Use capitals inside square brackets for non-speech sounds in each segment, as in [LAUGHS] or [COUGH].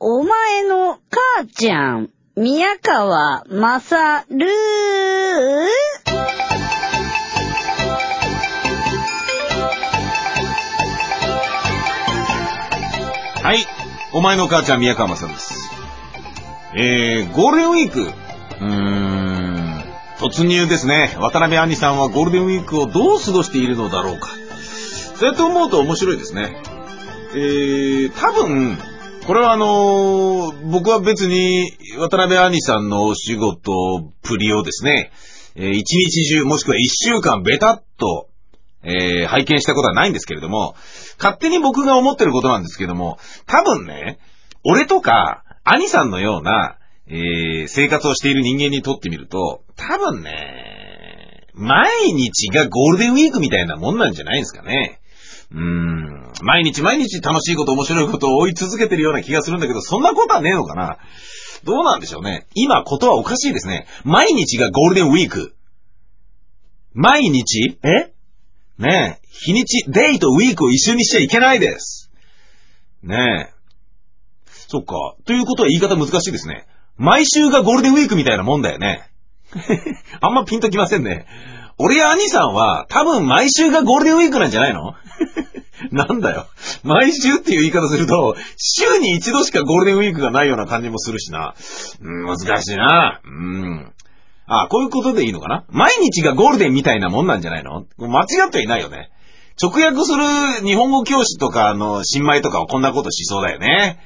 お前の母ちゃん、宮川まさるはい。お前の母ちゃん、宮川まさんです。えー、ゴールデンウィーク。うーん、突入ですね。渡辺杏里さんはゴールデンウィークをどう過ごしているのだろうか。そうやって思うと面白いですね。えー、多分、これはあのー僕は別に渡辺杏里さんのお仕事プリをですね、えー一日中もしくは一週間ベタっと、えー拝見したことはないんですけれども、勝手に僕が思ってることなんですけども、多分ね、俺とか、兄さんのような、えー生活をしている人間にとってみると、多分ね、毎日がゴールデンウィークみたいなもんなんじゃないですかね。うーん、毎日毎日楽しいこと面白いことを追い続けてるような気がするんだけど、そんなことはねえのかな？どうなんでしょうね。今、ことはおかしいですね。毎日がゴールデンウィーク。毎日？え？ねえ、日にち、デイとウィークを一緒にしちゃいけないです。ねえ。そっか。ということは言い方難しいですね。毎週がゴールデンウィークみたいなもんだよね。[LAUGHS] あんまピンときませんね。俺や兄さんは多分毎週がゴールデンウィークなんじゃないの？[LAUGHS] なんだよ。毎週っていう言い方すると、週に一度しかゴールデンウィークがないような感じもするしな。うん、難しいな。うん。あ、こういうことでいいのかな？毎日がゴールデンみたいなもんなんじゃないの？間違ってはいないよね。直訳する日本語教師とかの新米とかはこんなことしそうだよね。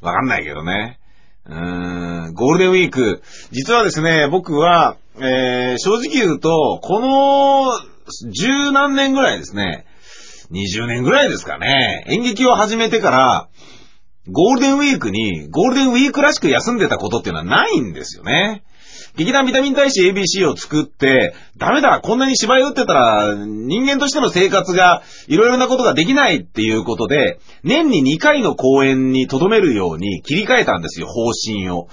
わかんないけどね。うーん、ゴールデンウィーク。実はですね、僕は、えー、正直言うと、この、十何年ぐらいですね、20年ぐらいですかね、演劇を始めてから、ゴールデンウィークに、ゴールデンウィークらしく休んでたことっていうのはないんですよね。劇団ビタミン大使 ABC を作って、ダメだ、こんなに芝居打ってたら、人間としての生活が、いろいろなことができないっていうことで、年に2回の公演に留めるように切り替えたんですよ、方針を。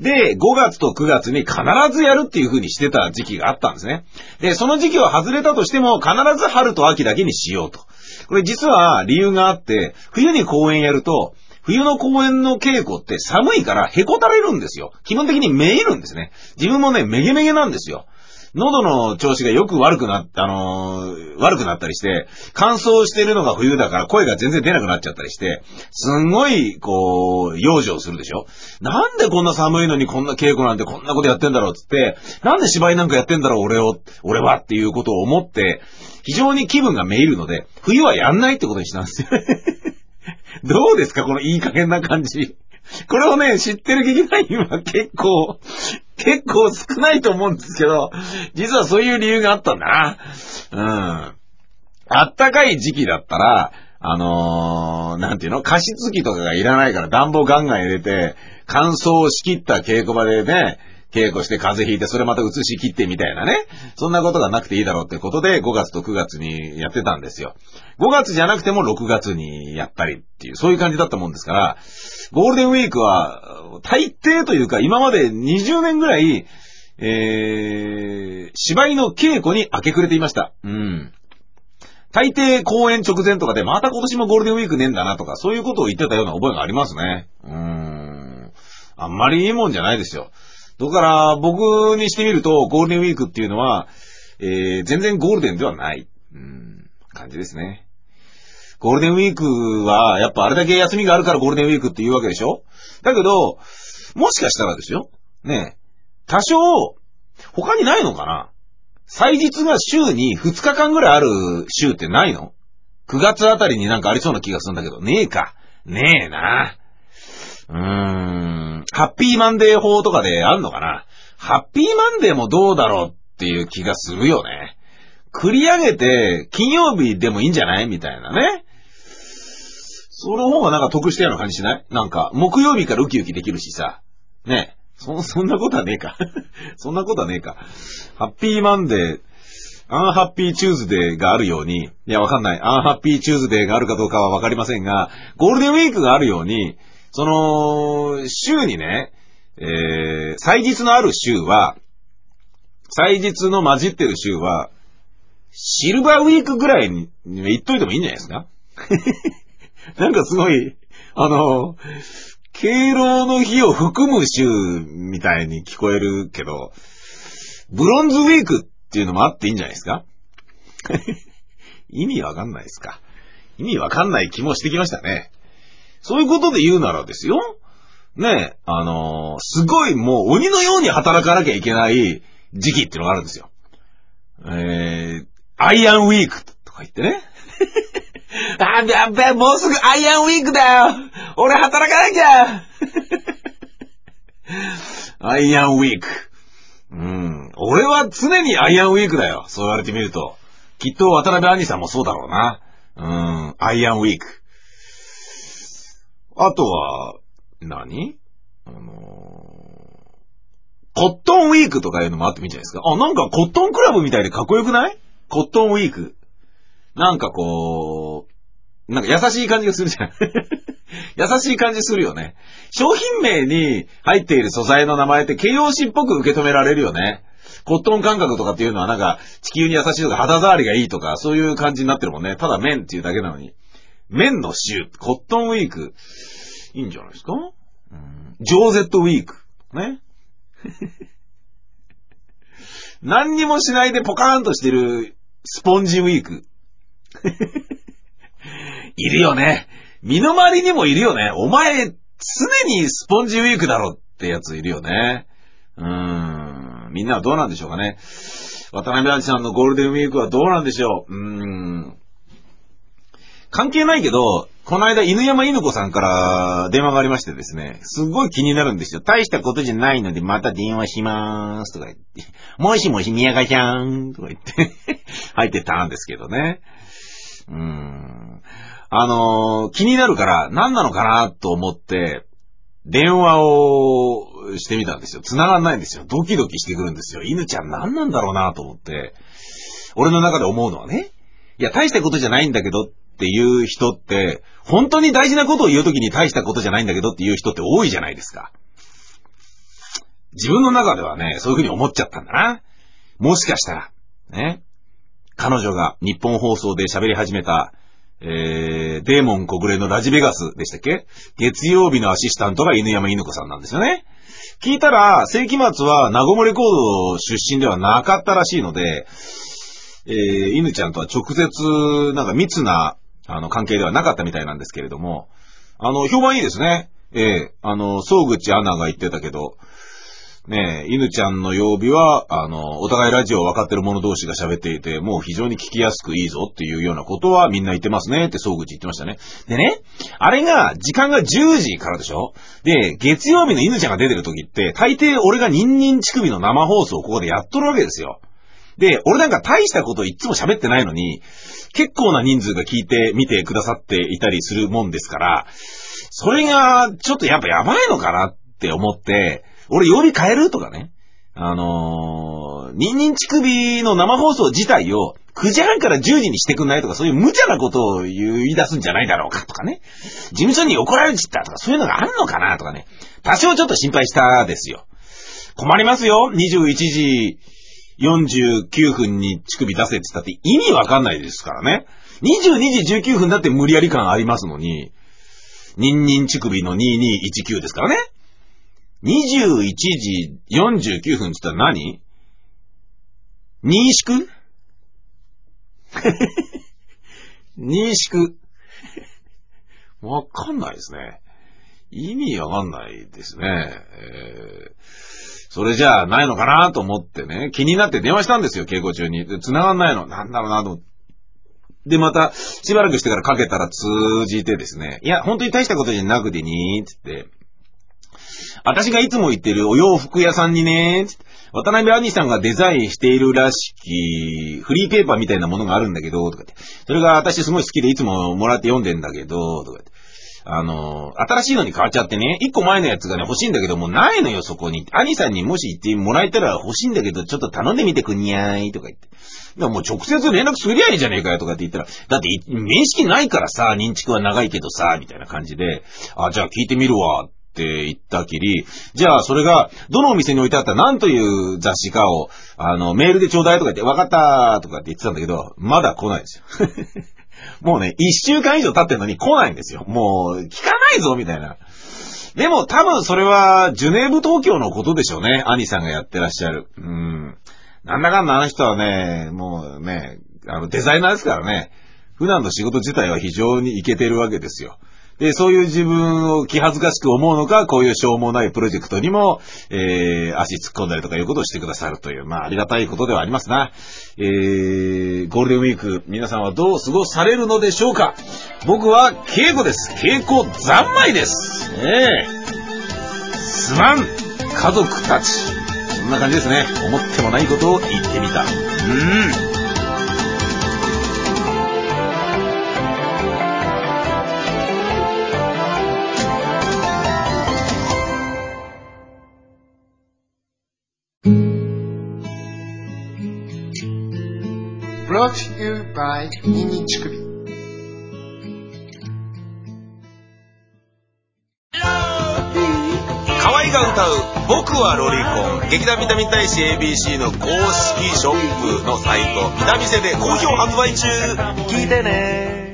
で、5月と9月に必ずやるっていう風にしてた時期があったんですね。で、その時期は外れたとしても、必ず春と秋だけにしようと。これ実は理由があって、冬に公演やると、冬の公演の稽古って寒いからへこたれるんですよ。基本的にめいるんですね。自分もね、めげめげなんですよ。喉の調子がよく悪くなっ、あのー悪くなったりして、乾燥してるのが冬だから声が全然出なくなっちゃったりして、すんごい、こう、養生するでしょなんでこんな寒いのにこんな稽古なんてこんなことやってんだろうっつって、なんで芝居なんかやってんだろう俺を、俺はっていうことを思って、非常に気分がめいるので、冬はやんないってことにしたんですよ。どうですか？このいい加減な感じ。これをね、知ってる劇団員は結構、結構少ないと思うんですけど、実はそういう理由があったんだな。うん。あったかい時期だったら、あのー、なんていうの？加湿器とかがいらないから暖房ガンガン入れて、乾燥しきった稽古場でね、稽古して風邪ひいて、それまた移し切ってみたいなね。そんなことがなくていいだろうってことで、5月と9月にやってたんですよ。5月じゃなくても6月にやったりっていう、そういう感じだったもんですから、ゴールデンウィークは、大抵というか、今まで20年ぐらい、えー、芝居の稽古に明け暮れていました。うん。大抵公演直前とかで、また今年もゴールデンウィークねえんだなとか、そういうことを言ってたような覚えがありますね。うーん。あんまりいいもんじゃないですよ。だから、僕にしてみると、ゴールデンウィークっていうのは、えー、全然ゴールデンではない、うん、感じですね。ゴールデンウィークは、やっぱあれだけ休みがあるからゴールデンウィークって言うわけでしょ？だけど、もしかしたらですよ。ね。多少、他にないのかな？祭日が週に2日間ぐらいある週ってないの ?9 月あたりになんかありそうな気がするんだけど、ねえか。ねえな。うーん。ハッピーマンデー法とかであんのかな？ハッピーマンデーもどうだろうっていう気がするよね。繰り上げて、金曜日でもいいんじゃない？みたいなね。その方がなんか得したような感じしない？なんか、木曜日からウキウキできるしさ。ねそ、そんなことはねえか。[LAUGHS] そんなことはねえか。ハッピーマンデー、 unhappy Tuesday があるように、いや、わかんない。 unhappy Tuesday があるかどうかはわかりませんが、ゴールデンウィークがあるように、その、週にね、えー、祭日のある週は、祭日の混じってる週は、シルバーウィークぐらいに言っといてもいいんじゃないですか？[LAUGHS] なんかすごい、あの、敬老の日を含む週みたいに聞こえるけど、ブロンズウィークっていうのもあっていいんじゃないですか？[LAUGHS] 意味わかんないですか？意味わかんない気もしてきましたね。そういうことで言うならですよ。ねえ、あのーすごいもう鬼のように働かなきゃいけない時期っていうのがあるんですよ。えー、アイアンウィークとか言ってね。[LAUGHS] あ、やべ、もうすぐアイアンウィークだよ俺働かなきゃアイアンウィーク。うん。俺は常にアイアンウィークだよ。そう言われてみると。きっと渡辺兄さんもそうだろうな。うん。アイアンウィーク。あとは、何？あのーコットンウィークとかいうのもあってもいいんじゃないですか？あ、なんかコットンクラブみたいでかっこよくない？コットンウィーク。なんかこう、なんか優しい感じがするじゃん。[LAUGHS] 優しい感じするよね。商品名に入っている素材の名前って形容詞っぽく受け止められるよね。コットン感覚とかっていうのはなんか地球に優しいとか肌触りがいいとかそういう感じになってるもんね。ただ麺っていうだけなのに。麺の週、コットンウィーク。いいんじゃないですか？うんジョーゼットウィーク。ね？[LAUGHS] 何にもしないでポカーンとしてるスポンジウィーク。いるよね。身の回りにもいるよね。お前、常にスポンジウィークだろってやついるよね。うーん。みんなはどうなんでしょうかね。渡辺明さんのゴールデンウィークはどうなんでしょう。うーん。関係ないけど、この間犬山犬子さんから電話がありましてですね、すっごい気になるんですよ。大したことじゃないのでまた電話しまーすとか言って、もしもし宮川ちゃんとか言って [LAUGHS] 入ってたんですけどね。うーん。あのー気になるから何なのかなと思って、電話をしてみたんですよ。繋がんないんですよ。ドキドキしてくるんですよ。犬ちゃん何なんだろうなと思って。俺の中で思うのはね。いや、大したことじゃないんだけどっっていう人って、本当に大事なことを言うときに大したことじゃないんだけどっていう人って多いじゃないですか。自分の中ではね、そういうふうに思っちゃったんだな。もしかしたら、ね。彼女が日本放送で喋り始めた、えー、デーモン小暮のラジベガスでしたっけ？月曜日のアシスタントが犬山犬子さんなんですよね。聞いたら、世紀末はナゴモレコード出身ではなかったらしいので、えー、犬ちゃんとは直接、なんか密な、あの、関係ではなかったみたいなんですけれども、あの、評判いいですね。ええあの、総口アナが言ってたけど、ねえ、犬ちゃんの曜日は、あの、お互いラジオを分かってる者同士が喋っていて、もう非常に聞きやすくいいぞっていうようなことはみんな言ってますねって総口言ってましたね。でね、あれが、時間が10時からでしょ？で、月曜日の犬ちゃんが出てる時って、大抵俺がニンニン乳首の生放送をここでやっとるわけですよ。で、俺なんか大したこといつも喋ってないのに、結構な人数が聞いてみてくださっていたりするもんですから、それがちょっとやっぱやばいのかなって思って、俺曜日変えるとかね。あのー、ニンニン乳首の生放送自体を9時半から10時にしてくんないとかそういう無茶なことを言い出すんじゃないだろうかとかね。事務所に怒られちったとかそういうのがあんのかなとかね。多少ちょっと心配したですよ。困りますよ。21時49分に乳首出せって言ったって意味わかんないですからね。22時19分だって無理やり感ありますのに、ニンニン乳首の2219ですからね。21時49分って言ったら何？認識認識。わかんないですね。意味わかんないですね。えーそれじゃあないのかなと思ってね、気になって電話したんですよ、稽古中に。で繋がんないの。なんだろうなと思って。で、また、しばらくしてからかけたら通じてですね、いや、本当に大したことじゃなくてに、つって、私がいつも言ってるお洋服屋さんにね、渡辺兄さんがデザインしているらしき、フリーペーパーみたいなものがあるんだけど、とかって。それが私すごい好きでいつももらって読んでんだけど、とかって。あの、新しいのに変わっちゃってね、一個前のやつがね、欲しいんだけど、もうないのよ、そこに。兄さんにもし言ってもらえたら欲しいんだけど、ちょっと頼んでみてくんにゃーい、とか言って。だからもう直接連絡すりゃいいじゃねえかよ、とかって言ったら、だって面識ないからさ、認知は長いけどさ、みたいな感じで、あ、じゃあ聞いてみるわ、って言ったきり、じゃあそれが、どのお店に置いてあった何という雑誌かを、あの、メールでちょうだいとか言って、わかったーとかって言ってたんだけど、まだ来ないですよ。もうね、一週間以上経ってんのに来ないんですよ。もう、聞かないぞ、みたいな。でも多分それは、ジュネーブ東京のことでしょうね。兄さんがやってらっしゃる。うん。なんだかんだあの人はね、もうね、あの、デザイナーですからね。普段の仕事自体は非常にいけてるわけですよ。で、そういう自分を気恥ずかしく思うのか、こういうしょうもないプロジェクトにも、えー、足突っ込んだりとかいうことをしてくださるという、まあ、ありがたいことではありますな。えー、ゴールデンウィーク、皆さんはどう過ごされるのでしょうか僕は稽古です。稽古三昧です。ねえ。すまん、家族たち。そんな感じですね。思ってもないことを言ってみた。うん。You by ニニチクビ河合が歌う「僕はロリコン」劇団ビタミン大使 ABC の公式ショップのサイト「ビタミセ」で好評発売中。聞いてね。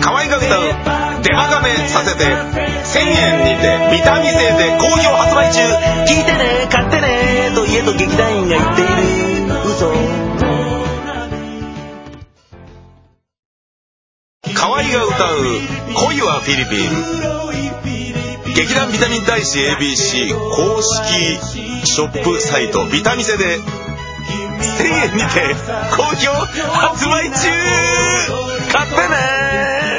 河合が歌う「デマガメさせて」1000円にてビタミセで好評発売中。聞いてね。買ってね。と家と劇団員が言っているフィリピン。劇団ビタミン大使 ABC 公式ショップサイトビタミセで1000円にて好評発売中買ってね